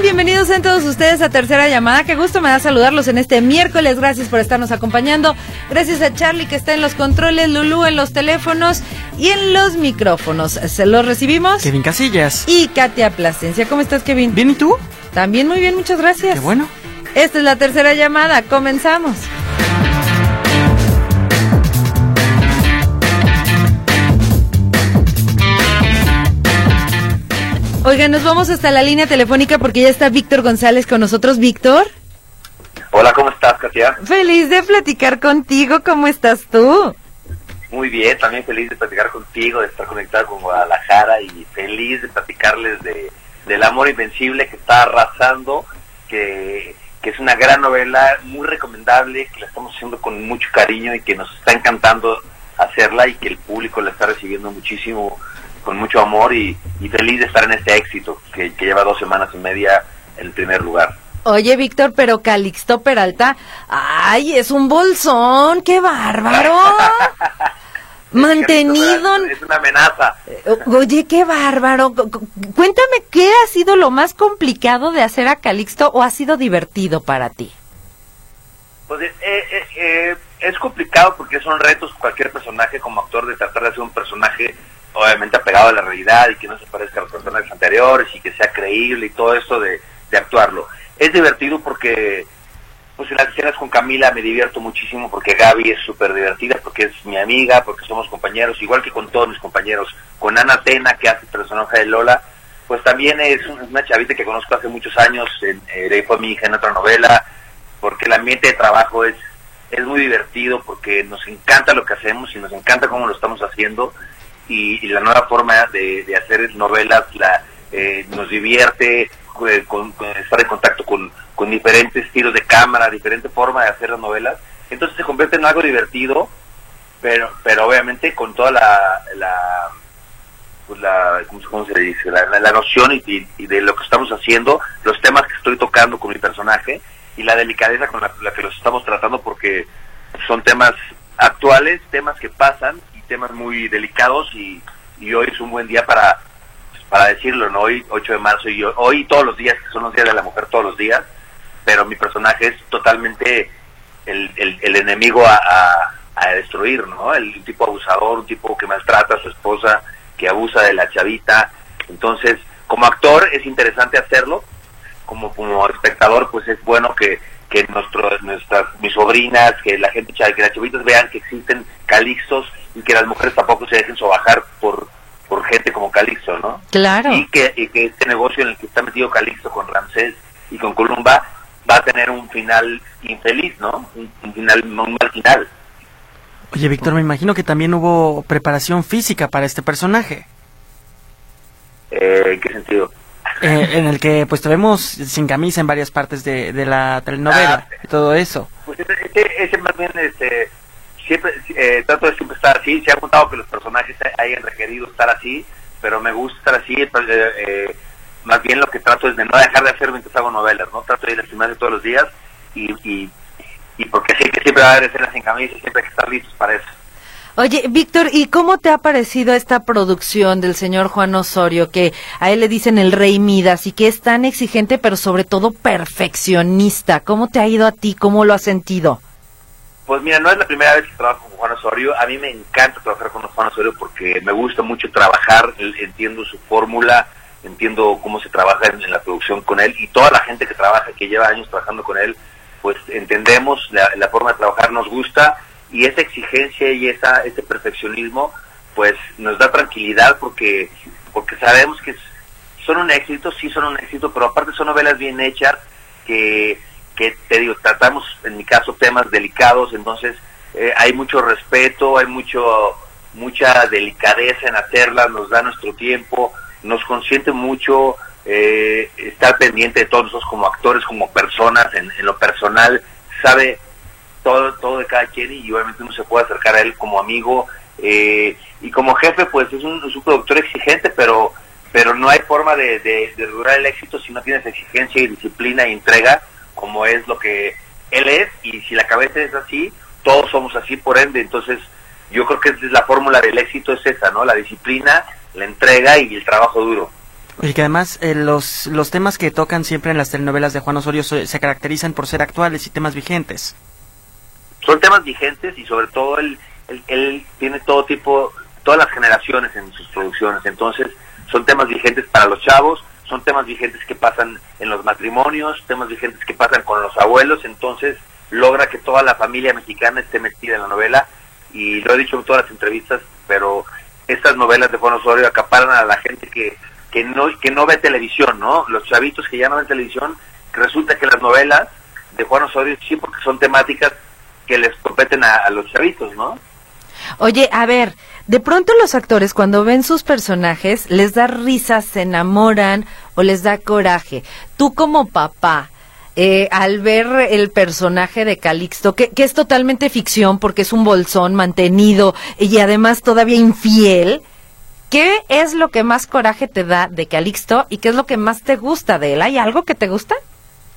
Están? Bienvenidos en todos ustedes a Tercera Llamada. Qué gusto me da saludarlos en este miércoles. Gracias por estarnos acompañando. Gracias a Charlie que está en los controles, Lulú en los teléfonos y en los micrófonos. Se los recibimos. Kevin Casillas. Y Katia Plasencia. ¿Cómo estás, Kevin? Bien, ¿y tú? También muy bien, muchas gracias. Qué bueno. Esta es la tercera llamada. Comenzamos. Oiga, nos vamos hasta la línea telefónica porque ya está Víctor González con nosotros. Víctor. Hola, ¿cómo estás, Katia? Feliz de platicar contigo. ¿Cómo estás tú? Muy bien, también feliz de platicar contigo, de estar conectado con Guadalajara y feliz de platicarles de, del amor invencible que está arrasando, que, que es una gran novela, muy recomendable, que la estamos haciendo con mucho cariño y que nos está encantando hacerla y que el público la está recibiendo muchísimo con mucho amor y, feliz de estar en este éxito que, lleva dos semanas y media en el primer lugar. Oye, Víctor, pero Calixto Peralta, ay, es un bolsón, qué bárbaro. Mantenido. Es una amenaza. Eh, oye, qué bárbaro. Cuéntame, ¿qué ha sido lo más complicado de hacer a Calixto o ha sido divertido para ti? Pues eh, eh, es complicado porque son retos cualquier personaje como actor de tratar de hacer un personaje obviamente apegado a la realidad y que no se parezca a los personajes anteriores y que sea creíble y todo esto de, actuarlo. Es divertido porque pues en las escenas con Camila me divierto muchísimo porque Gaby es súper divertida, porque es mi amiga, porque somos compañeros, igual que con todos mis compañeros. Con Ana Tena, que hace personaje de Lola, pues también es una chavita que conozco hace muchos años, en, eh, fue mi hija en otra novela, porque el ambiente de trabajo es, es muy divertido, porque nos encanta lo que hacemos y nos encanta cómo lo estamos haciendo y, la nueva forma de, hacer novelas la, eh, nos divierte, eh, con, estar en contacto con, diferentes tiros de cámara, diferente forma de hacer las novelas. Entonces se convierte en algo divertido, pero pero obviamente con toda la, la pues la ¿cómo, se dice? La, la, noción y, de lo que estamos haciendo, los temas que estoy tocando con mi personaje y la delicadeza con la que los estamos tratando porque son temas actuales, temas que pasan temas muy delicados y, hoy es un buen día para, para decirlo, ¿no? Hoy, 8 de marzo, y hoy, todos los días, que son los días de la mujer todos los días, pero mi personaje es totalmente el, el, enemigo a, destruir, ¿no? El tipo abusador, un tipo que maltrata a su esposa, que abusa de la chavita. Entonces, como actor es interesante hacerlo, como, como espectador, pues es bueno que, que nuestro, nuestras, mis sobrinas, que la gente, que las chavitas vean que existen calixtos y que las mujeres tampoco se dejen sobajar por por gente como Calixto, ¿no? Claro. Y que, y que este negocio en el que está metido Calixto con Ramsés y con Columba va a tener un final infeliz, ¿no? Un, final, un mal final. Oye, Víctor, me imagino que también hubo preparación física para este personaje. Eh, ¿En qué sentido? Eh, en el que pues te vemos sin camisa en varias partes de, de la telenovela ah, y todo eso. Pues ese, ese más bien este, siempre eh, trato de siempre estar así. Se ha contado que los personajes hayan requerido estar así, pero me gusta estar así. Pues, eh, eh, más bien lo que trato es de no dejar de hacer mientras hago novelas, ¿no? Trato de ir al gimnasio todos los días y, y, y porque sé que siempre va a haber escenas en camisa y siempre hay que estar listos para eso. Oye, Víctor, ¿y cómo te ha parecido esta producción del señor Juan Osorio, que a él le dicen el rey Midas y que es tan exigente, pero sobre todo perfeccionista? ¿Cómo te ha ido a ti? ¿Cómo lo has sentido? Pues mira, no es la primera vez que trabajo con Juan Osorio. A mí me encanta trabajar con Juan Osorio porque me gusta mucho trabajar, entiendo su fórmula, entiendo cómo se trabaja en, la producción con él y toda la gente que trabaja, que lleva años trabajando con él, pues entendemos la, forma de trabajar, nos gusta y esa exigencia y esa, ese perfeccionismo pues nos da tranquilidad porque, porque sabemos que son un éxito, sí son un éxito, pero aparte son novelas bien hechas que que te digo, tratamos en mi caso temas delicados, entonces eh, hay mucho respeto, hay mucho mucha delicadeza en hacerlas, nos da nuestro tiempo, nos consiente mucho eh, estar pendiente de todos nosotros como actores, como personas, en, lo personal, sabe todo, todo de cada quien y obviamente uno se puede acercar a él como amigo eh, y como jefe pues es un, es un productor exigente pero pero no hay forma de, de, de, durar el éxito si no tienes exigencia y disciplina y entrega como es lo que él es y si la cabeza es así todos somos así por ende entonces yo creo que la fórmula del éxito es esa no la disciplina la entrega y el trabajo duro y que además eh, los, los temas que tocan siempre en las telenovelas de Juan Osorio se, caracterizan por ser actuales y temas vigentes. Son temas vigentes y sobre todo él, él, tiene todo tipo, todas las generaciones en sus producciones. Entonces son temas vigentes para los chavos, son temas vigentes que pasan en los matrimonios, temas vigentes que pasan con los abuelos. Entonces logra que toda la familia mexicana esté metida en la novela. Y lo he dicho en todas las entrevistas, pero estas novelas de Juan Osorio acaparan a la gente que que no, que no ve televisión, ¿no? Los chavitos que ya no ven televisión, resulta que las novelas de Juan Osorio sí, porque son temáticas que les competen a, los chavitos, ¿no? Oye, a ver, de pronto los actores cuando ven sus personajes les da risa, se enamoran o les da coraje. Tú como papá, eh, al ver el personaje de Calixto, que, que, es totalmente ficción porque es un bolsón mantenido y además todavía infiel, ¿Qué es lo que más coraje te da de Calixto y qué es lo que más te gusta de él? ¿Hay algo que te gusta?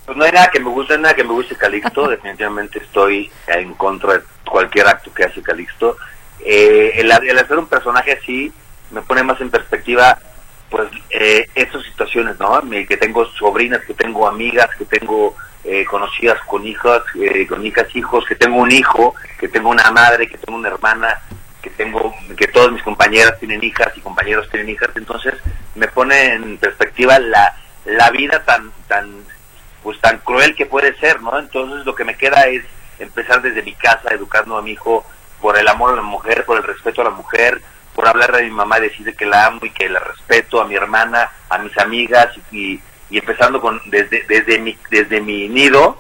Pues no hay nada que me guste, nada que me guste Calixto. Definitivamente estoy en contra de cualquier acto que hace Calixto. Eh, el, hacer un personaje así me pone más en perspectiva pues eh, esas situaciones, ¿no? Que tengo sobrinas, que tengo amigas, que tengo eh, conocidas con hijas, eh, con hijas, hijos, que tengo un hijo, que tengo una madre, que tengo una hermana, que tengo, que todas mis compañeras tienen hijas y compañeros tienen hijas, entonces me pone en perspectiva la, la vida tan, tan, pues tan cruel que puede ser, ¿no? Entonces lo que me queda es empezar desde mi casa educando a mi hijo por el amor a la mujer, por el respeto a la mujer, por hablar de mi mamá y decirle que la amo y que la respeto, a mi hermana, a mis amigas y, y empezando con desde, desde mi, desde mi nido,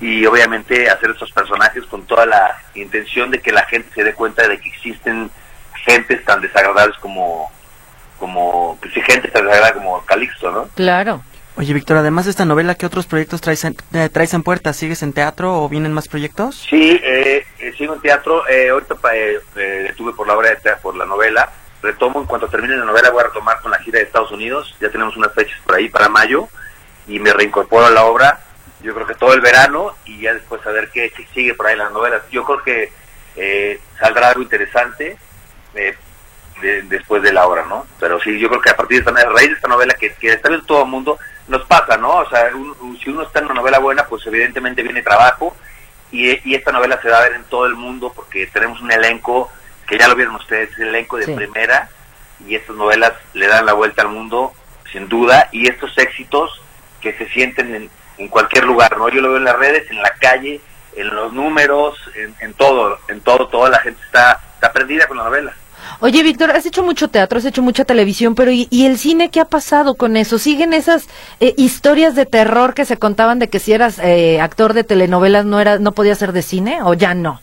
y obviamente hacer estos personajes con toda la intención de que la gente se dé cuenta de que existen gentes tan desagradables como como pues, gente tan desagradable como Calixto, ¿no? Claro. Oye, Víctor, además de esta novela, ¿qué otros proyectos traes en, eh, traes en puerta? ¿Sigues en teatro o vienen más proyectos? Sí, eh sigo en teatro. Eh, ahorita eh, estuve por la obra de teatro, por la novela. Retomo en cuanto termine la novela, voy a retomar con la gira de Estados Unidos. Ya tenemos unas fechas por ahí para mayo y me reincorporo a la obra yo creo que todo el verano y ya después a ver qué, sigue por ahí las novelas. Yo creo que eh, saldrá algo interesante eh, después de la obra, ¿no? Pero sí, yo creo que a partir de esta raíz de esta novela que, que está viendo todo el mundo, nos pasa, ¿no? O sea, si uno está en una novela buena, pues evidentemente viene trabajo y, y, esta novela se va a ver en todo el mundo porque tenemos un elenco que ya lo vieron ustedes, el elenco de primera y estas novelas le dan la vuelta al mundo, sin duda, y estos éxitos que se sienten en en cualquier lugar, ¿no? Yo lo veo en las redes, en la calle, en los números, en, todo, en todo, toda la gente está, está prendida con la novela. Oye, Víctor, has hecho mucho teatro, has hecho mucha televisión, pero ¿y, el cine qué ha pasado con eso? ¿Siguen esas eh, historias de terror que se contaban de que si eras eh, actor de telenovelas no era, no podías ser de cine o ya no?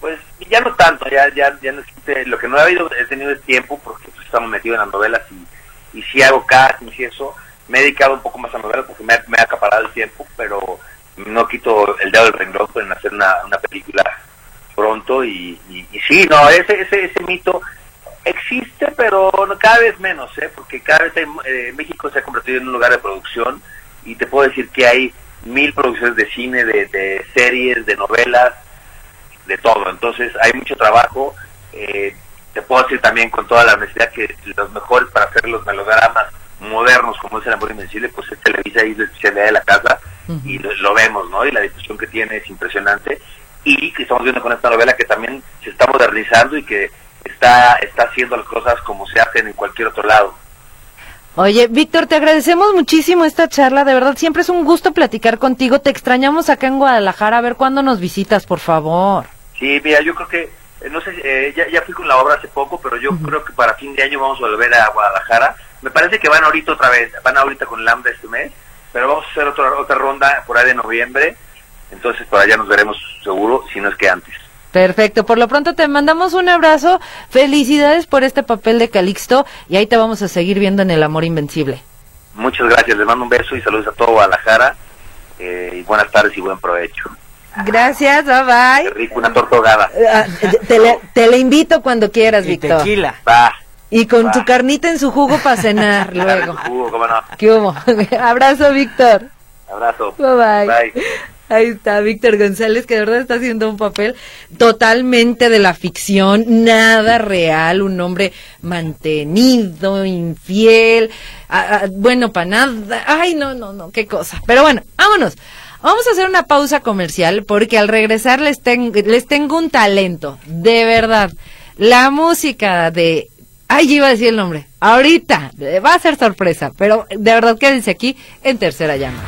Pues ya no tanto, ya, ya, ya no existe, lo que no he habido, he tenido es tiempo porque pues, estamos metidos en las novelas y, y si hago castings y eso, me he dedicado un poco más a novelas porque me, ha acaparado el tiempo, pero no quito el dedo del renglón en hacer una, una película pronto y, y, sí, no, ese, ese, ese mito existe, pero cada vez menos, ¿eh? porque cada vez eh, México se ha convertido en un lugar de producción y te puedo decir que hay mil producciones de cine, de, de series, de novelas, de todo. Entonces hay mucho trabajo. Eh, te puedo decir también con toda la honestidad que los mejores para hacer los melodramas modernos como es el amor invencible, pues es Televisa y es la especialidad de la casa y lo, vemos, ¿no? Y la difusión que tiene es impresionante y que estamos viendo con esta novela que también se está modernizando y que está, está haciendo las cosas como se hacen en cualquier otro lado. Oye, Víctor, te agradecemos muchísimo esta charla, de verdad, siempre es un gusto platicar contigo, te extrañamos acá en Guadalajara, a ver cuándo nos visitas, por favor. Sí, mira, yo creo que, eh, no sé, eh, ya, ya fui con la obra hace poco, pero yo creo que para fin de año vamos a volver a Guadalajara. Me parece que van ahorita otra vez, van ahorita con el hambre este mes, pero vamos a hacer otra, otra ronda por ahí de noviembre, entonces por allá nos veremos seguro, si no es que antes. Perfecto, por lo pronto te mandamos un abrazo, felicidades por este papel de Calixto y ahí te vamos a seguir viendo en El Amor Invencible. Muchas gracias, les mando un beso y saludos a todo Guadalajara eh, y buenas tardes y buen provecho. Gracias, bye bye. Qué rico, una tortogada. Ah, te, le, te le invito cuando quieras, Y Víctor. tequila. Va. Y con Va. tu carnita en su jugo para cenar luego. Jugo, cómo no. ¿Qué hubo? Abrazo, Víctor. Abrazo. Bye bye. Bye. Ahí está Víctor González, que de verdad está haciendo un papel totalmente de la ficción, nada real, un hombre mantenido, infiel, bueno, para nada. Ay, no, no, no, qué cosa. Pero bueno, vámonos. Vamos a hacer una pausa comercial porque al regresar les, ten- les tengo un talento, de verdad. La música de... Ay, iba a decir el nombre. Ahorita, va a ser sorpresa, pero de verdad quédense aquí en tercera llama.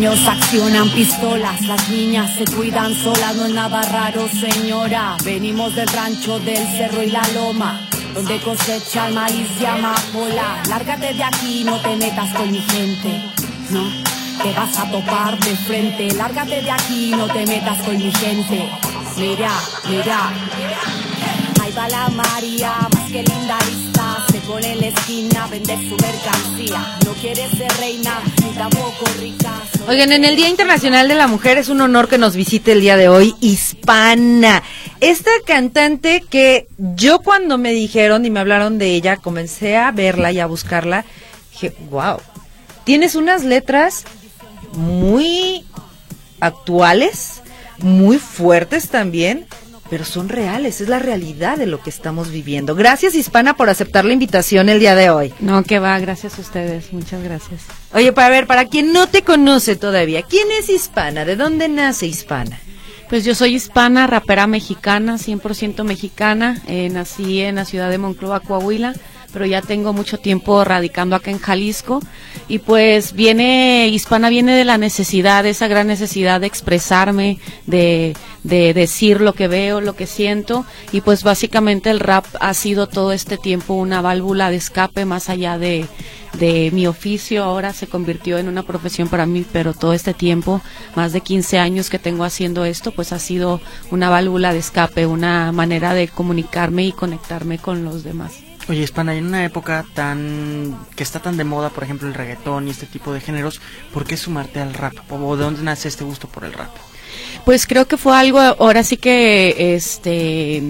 Niños accionan pistolas, las niñas se cuidan solas, no es nada raro, señora. Venimos del rancho del cerro y la loma, donde cosecha el maíz y amapola. Lárgate de aquí, no te metas con mi gente, no. Te vas a topar de frente, lárgate de aquí, no te metas con mi gente. Mira, mira. Ahí va la María, más que linda Oigan, en el Día Internacional de la Mujer es un honor que nos visite el día de hoy, Hispana. Esta cantante que yo cuando me dijeron y me hablaron de ella, comencé a verla y a buscarla, dije, wow, tienes unas letras muy actuales, muy fuertes también, pero son reales, es la realidad de lo que estamos viviendo. Gracias, Hispana, por aceptar la invitación el día de hoy. No, que va, gracias a ustedes, muchas gracias. Oye, para ver, para quien no te conoce todavía, ¿quién es Hispana? ¿De dónde nace Hispana? Pues yo soy hispana, rapera mexicana, 100% mexicana. Eh, nací en la ciudad de Monclova, Coahuila, pero ya tengo mucho tiempo radicando acá en Jalisco. Y pues viene, hispana viene de la necesidad, esa gran necesidad de expresarme, de, de decir lo que veo, lo que siento. Y pues básicamente el rap ha sido todo este tiempo una válvula de escape más allá de, de mi oficio ahora se convirtió en una profesión para mí, pero todo este tiempo, más de 15 años que tengo haciendo esto, pues ha sido una válvula de escape, una manera de comunicarme y conectarme con los demás. Oye, Hispana, en una época tan que está tan de moda, por ejemplo, el reggaetón y este tipo de géneros, ¿por qué sumarte al rap? ¿O de dónde nace este gusto por el rap? Pues creo que fue algo, ahora sí que, este,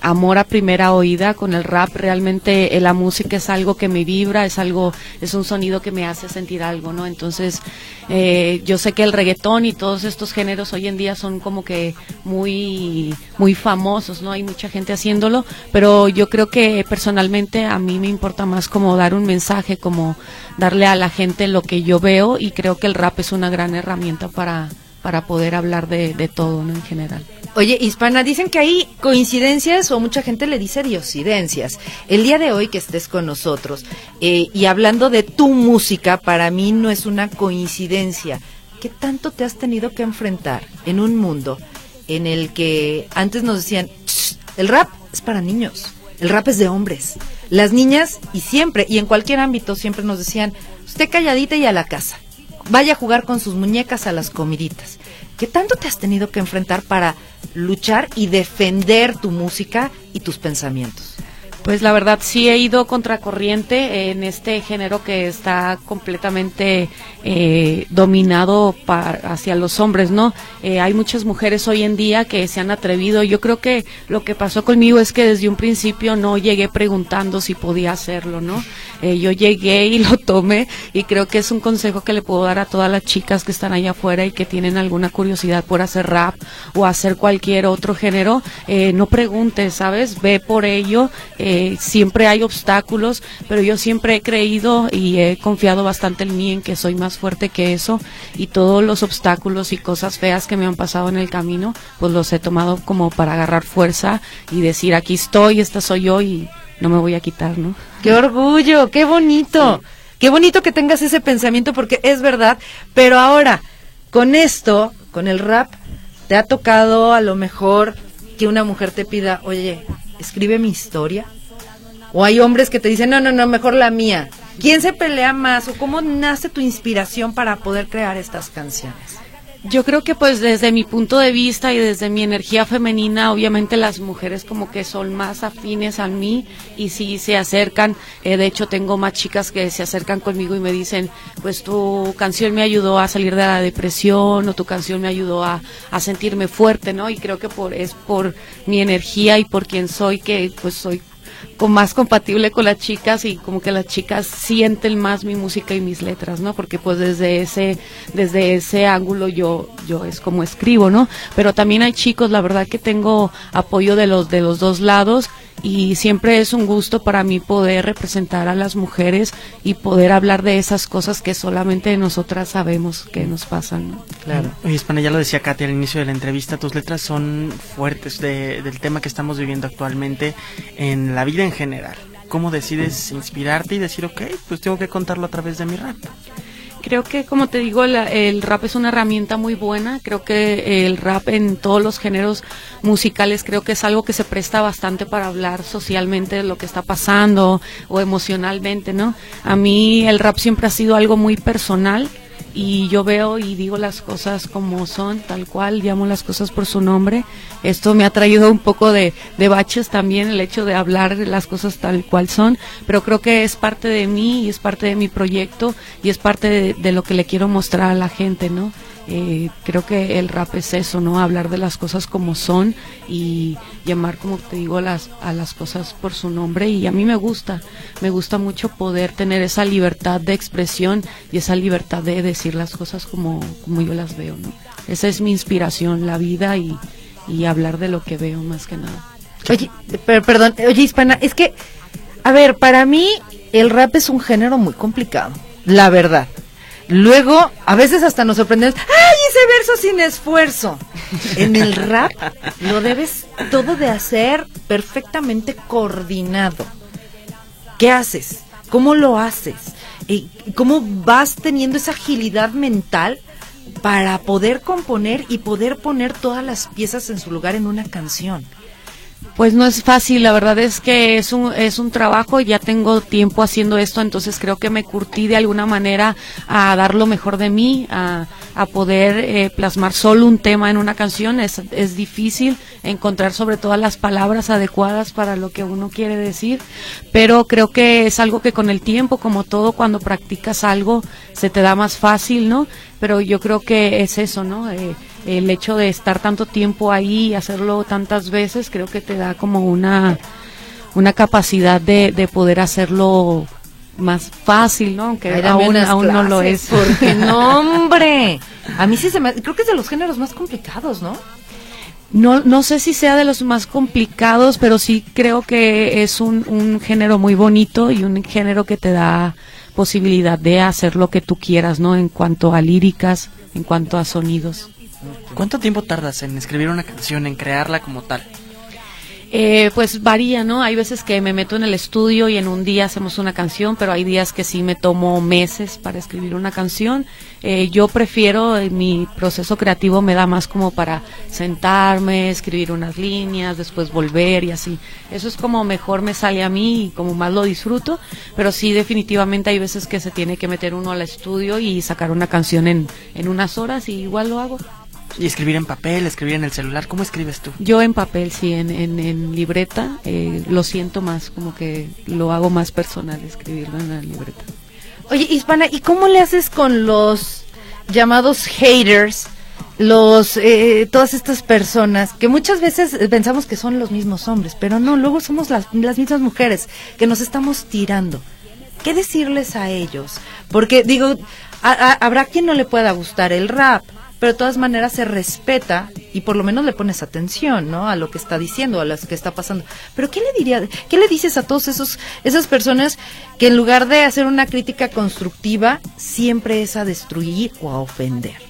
amor a primera oída con el rap. Realmente eh, la música es algo que me vibra, es algo, es un sonido que me hace sentir algo, ¿no? Entonces, eh, yo sé que el reggaetón y todos estos géneros hoy en día son como que muy, muy famosos, ¿no? Hay mucha gente haciéndolo, pero yo creo que personalmente a mí me importa más como dar un mensaje, como darle a la gente lo que yo veo y creo que el rap es una gran herramienta para para poder hablar de, de todo ¿no? en general. Oye, Hispana, dicen que hay coincidencias o mucha gente le dice diosidencias. El día de hoy que estés con nosotros eh, y hablando de tu música, para mí no es una coincidencia. ¿Qué tanto te has tenido que enfrentar en un mundo en el que antes nos decían, "Shh, el rap es para niños, el rap es de hombres? Las niñas, y siempre, y en cualquier ámbito, siempre nos decían, usted calladita y a la casa vaya a jugar con sus muñecas a las comiditas. ¿Qué tanto te has tenido que enfrentar para luchar y defender tu música y tus pensamientos? Pues la verdad sí he ido contracorriente en este género que está completamente eh, dominado hacia los hombres, ¿no? Eh, hay muchas mujeres hoy en día que se han atrevido. Yo creo que lo que pasó conmigo es que desde un principio no llegué preguntando si podía hacerlo, ¿no? Eh, yo llegué y lo tomé y creo que es un consejo que le puedo dar a todas las chicas que están allá afuera y que tienen alguna curiosidad por hacer rap o hacer cualquier otro género. Eh, no preguntes, ¿sabes? Ve por ello. Siempre hay obstáculos, pero yo siempre he creído y he confiado bastante en mí, en que soy más fuerte que eso y todos los obstáculos y cosas feas que me han pasado en el camino, pues los he tomado como para agarrar fuerza y decir, aquí estoy, esta soy yo y no me voy a quitar, ¿no? ¡Qué orgullo! ¡Qué bonito! Qué bonito que tengas ese pensamiento porque es verdad. Pero ahora, con esto, con el rap, te ha tocado a lo mejor que una mujer te pida, oye, escribe mi historia? ¿O hay hombres que te dicen, no, no, no, mejor la mía? ¿Quién se pelea más o cómo nace tu inspiración para poder crear estas canciones? Yo creo que pues desde mi punto de vista y desde mi energía femenina, obviamente las mujeres como que son más afines a mí y sí se acercan. Eh, de hecho tengo más chicas que se acercan conmigo y me dicen, pues tu canción me ayudó a salir de la depresión o tu canción me ayudó a, a sentirme fuerte, ¿no? Y creo que por es por mi energía y por quien soy que pues soy con más compatible con las chicas y como que las chicas sienten más mi música y mis letras, ¿no? Porque pues desde ese desde ese ángulo yo yo es como escribo, ¿no? Pero también hay chicos, la verdad que tengo apoyo de los de los dos lados y siempre es un gusto para mí poder representar a las mujeres y poder hablar de esas cosas que solamente nosotras sabemos que nos pasan. Claro. Oye, Hispana, ya lo decía Katy al inicio de la entrevista, tus letras son fuertes de, del tema que estamos viviendo actualmente en la vida en general. ¿Cómo decides inspirarte y decir, ok, pues tengo que contarlo a través de mi rap? Creo que, como te digo, el rap es una herramienta muy buena. Creo que el rap en todos los géneros musicales creo que es algo que se presta bastante para hablar socialmente de lo que está pasando o emocionalmente, ¿no? A mí el rap siempre ha sido algo muy personal y yo veo y digo las cosas como son, tal cual, llamo las cosas por su nombre. Esto me ha traído un poco de, de baches también, el hecho de hablar las cosas tal cual son, pero creo que es parte de mí y es parte de mi proyecto y es parte de, de lo que le quiero mostrar a la gente, ¿no? Eh, creo que el rap es eso, ¿no? Hablar de las cosas como son y llamar, como te digo, a las, a las cosas por su nombre. Y a mí me gusta, me gusta mucho poder tener esa libertad de expresión y esa libertad de decir las cosas como, como yo las veo, ¿no? Esa es mi inspiración, la vida y, y hablar de lo que veo más que nada. Oye, perdón, oye, Hispana, es que, a ver, para mí el rap es un género muy complicado, la verdad. Luego, a veces hasta nos sorprendemos, ¡ay, ese verso sin esfuerzo! En el rap lo debes todo de hacer perfectamente coordinado. ¿Qué haces? ¿Cómo lo haces? ¿Y ¿Cómo vas teniendo esa agilidad mental para poder componer y poder poner todas las piezas en su lugar en una canción? Pues no es fácil, la verdad es que es un, es un trabajo, ya tengo tiempo haciendo esto, entonces creo que me curtí de alguna manera a dar lo mejor de mí, a, a poder eh, plasmar solo un tema en una canción. Es, es difícil encontrar sobre todo las palabras adecuadas para lo que uno quiere decir, pero creo que es algo que con el tiempo, como todo, cuando practicas algo, se te da más fácil, ¿no? Pero yo creo que es eso, ¿no? Eh, el hecho de estar tanto tiempo ahí y hacerlo tantas veces, creo que te da como una, una capacidad de, de poder hacerlo más fácil, ¿no? Aunque Ay, aún, aún no lo es. Porque no, hombre. A mí sí se me. Creo que es de los géneros más complicados, ¿no? No, no sé si sea de los más complicados, pero sí creo que es un, un género muy bonito y un género que te da posibilidad de hacer lo que tú quieras, ¿no? En cuanto a líricas, en cuanto a sonidos. ¿Cuánto tiempo tardas en escribir una canción, en crearla como tal? Eh, pues varía, ¿no? Hay veces que me meto en el estudio y en un día hacemos una canción, pero hay días que sí me tomo meses para escribir una canción. Eh, yo prefiero, eh, mi proceso creativo me da más como para sentarme, escribir unas líneas, después volver y así. Eso es como mejor me sale a mí y como más lo disfruto, pero sí definitivamente hay veces que se tiene que meter uno al estudio y sacar una canción en, en unas horas y igual lo hago. Y escribir en papel, escribir en el celular, ¿cómo escribes tú? Yo en papel, sí, en, en, en libreta, eh, lo siento más, como que lo hago más personal, escribirlo en la libreta. Oye, Hispana, ¿y cómo le haces con los llamados haters? Los, eh, todas estas personas que muchas veces pensamos que son los mismos hombres, pero no, luego somos las, las mismas mujeres que nos estamos tirando. ¿Qué decirles a ellos? Porque digo, a- a- habrá quien no le pueda gustar el rap, pero de todas maneras se respeta y por lo menos le pones atención, ¿no? A lo que está diciendo, a lo que está pasando. Pero ¿qué le diría, qué le dices a todos esos esas personas que en lugar de hacer una crítica constructiva siempre es a destruir o a ofender?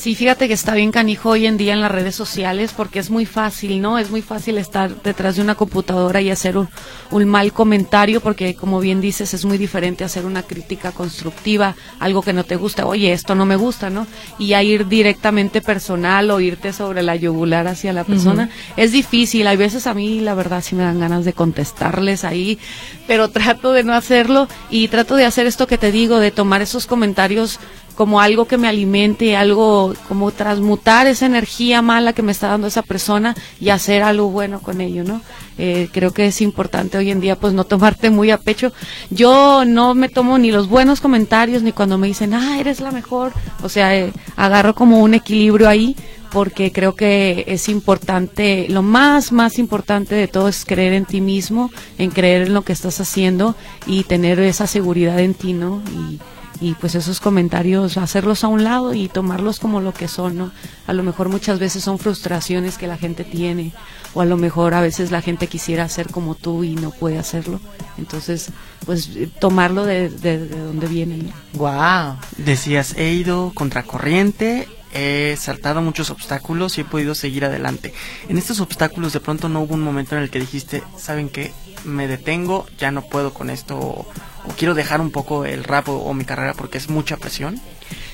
Sí, fíjate que está bien canijo hoy en día en las redes sociales porque es muy fácil, ¿no? Es muy fácil estar detrás de una computadora y hacer un, un, mal comentario porque, como bien dices, es muy diferente hacer una crítica constructiva, algo que no te gusta, oye, esto no me gusta, ¿no? Y a ir directamente personal o irte sobre la yugular hacia la persona. Es difícil, hay veces a mí, la verdad, sí me dan ganas de contestarles ahí, pero trato de no hacerlo y trato de hacer esto que te digo, de tomar esos comentarios como algo que me alimente, algo como transmutar esa energía mala que me está dando esa persona y hacer algo bueno con ello, ¿no? Eh, creo que es importante hoy en día pues no tomarte muy a pecho. Yo no me tomo ni los buenos comentarios ni cuando me dicen, ah, eres la mejor. O sea, eh, agarro como un equilibrio ahí porque creo que es importante, lo más, más importante de todo es creer en ti mismo, en creer en lo que estás haciendo y tener esa seguridad en ti, ¿no? Y, y pues esos comentarios hacerlos a un lado y tomarlos como lo que son, ¿no? A lo mejor muchas veces son frustraciones que la gente tiene o a lo mejor a veces la gente quisiera ser como tú y no puede hacerlo. Entonces, pues tomarlo de, de, donde viene. Wow. Decías, he ido contracorriente, he saltado muchos obstáculos y he podido seguir adelante. En estos obstáculos de pronto no hubo un momento en el que dijiste, ¿saben qué? Me detengo, ya no puedo con esto o quiero dejar un poco el rap o, mi carrera porque es mucha presión?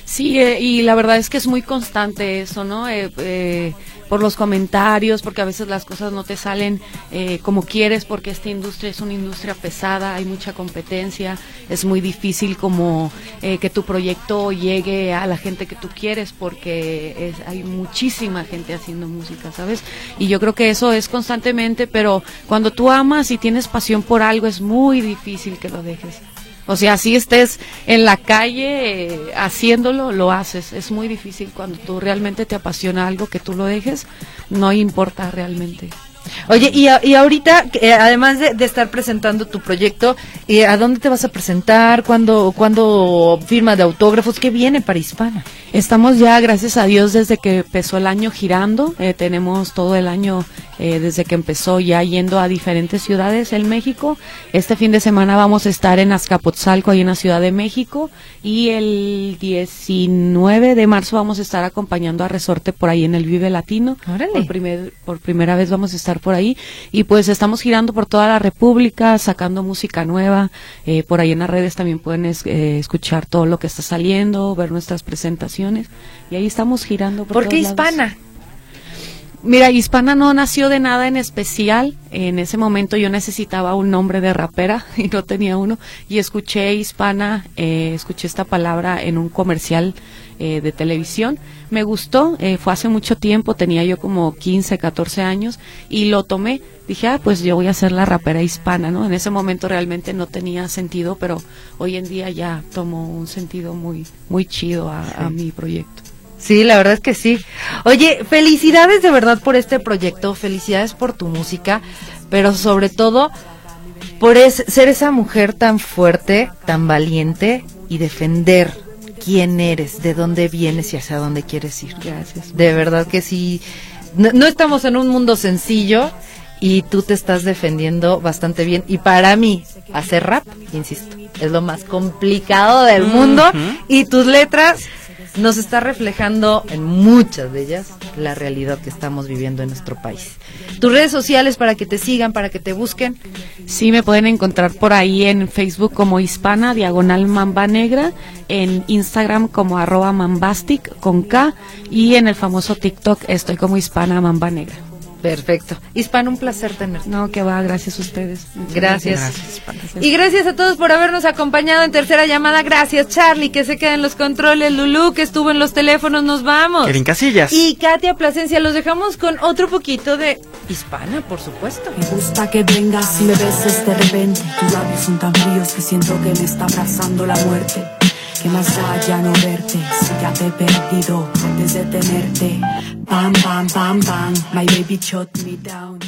Sí, eh, y la verdad es que es muy constante eso, ¿no? Eh, eh, por los comentarios, porque a veces las cosas no te salen eh, como quieres, porque esta industria es una industria pesada, hay mucha competencia, es muy difícil como eh, que tu proyecto llegue a la gente que tú quieres, porque es, hay muchísima gente haciendo música, ¿sabes? Y yo creo que eso es constantemente, pero cuando tú amas y tienes pasión por algo, es muy difícil que lo dejes. O sea, si estés en la calle eh, haciéndolo, lo haces. Es muy difícil cuando tú realmente te apasiona algo que tú lo dejes, no importa realmente. Oye, y, y ahorita, eh, además de, estar presentando tu proyecto, eh, ¿a dónde te vas a presentar? ¿Cuándo, ¿Cuándo firma de autógrafos? ¿Qué viene para Hispana? Estamos ya, gracias a Dios, desde que empezó el año girando. tenemos todo el año eh, desde que empezó ya yendo a diferentes ciudades en México. Este fin de semana vamos a estar en Azcapotzalco, ahí en la Ciudad de México, y el 19 de marzo vamos a estar acompañando a Resorte por ahí en el Vive Latino. Por, primer, por primera vez vamos a estar por ahí, y pues estamos girando por toda la República, sacando música nueva. Eh, por ahí en las redes también pueden eh, escuchar todo lo que está saliendo, ver nuestras presentaciones, y ahí estamos girando por ¿Por qué hispana? Mira, Hispana no nació de nada en especial. En ese momento yo necesitaba un nombre de rapera y no tenía uno. Y escuché Hispana, eh, escuché esta palabra en un comercial eh, de televisión. Me gustó, eh, fue hace mucho tiempo, tenía yo como 15, 14 años y lo tomé. Dije, ah, pues yo voy a ser la rapera hispana, ¿no? En ese momento realmente no tenía sentido, pero hoy en día ya tomo un sentido muy, muy chido a mi proyecto. Sí, la verdad es que sí. Oye, felicidades de verdad por este proyecto, felicidades por tu música, pero sobre todo por ser esa mujer tan fuerte, tan valiente y defender quién eres, de dónde vienes y hacia dónde quieres ir. Gracias. De verdad que sí. No, estamos en un mundo sencillo y tú te estás defendiendo bastante bien. Y para mí, hacer rap, insisto, es lo más complicado del mundo y tus letras nos está reflejando en muchas de ellas la realidad que estamos viviendo en nuestro país. Tus redes sociales para que te sigan, para que te busquen. Sí, me pueden encontrar por ahí en Facebook como Hispana, diagonal Mamba Negra, en Instagram como arroba Mambastic con K y en el famoso TikTok estoy como Hispana Mamba Negra. Perfecto. Hispano, un placer tenerte. No, que va, gracias a ustedes. Gracias. Y gracias a todos por habernos acompañado en tercera llamada. Gracias, Charlie, que se queda en los controles. Lulú, que estuvo en los teléfonos. Nos vamos. en Casillas. Y Katia Plasencia, los dejamos con otro poquito de hispana, por supuesto. Me gusta que vengas y me beses de repente. Tus labios son tan fríos que siento que me está abrazando la muerte. Que más allá no verte si ya te he perdido antes de tenerte. Bam, bam, bam, bam, my baby shot me down.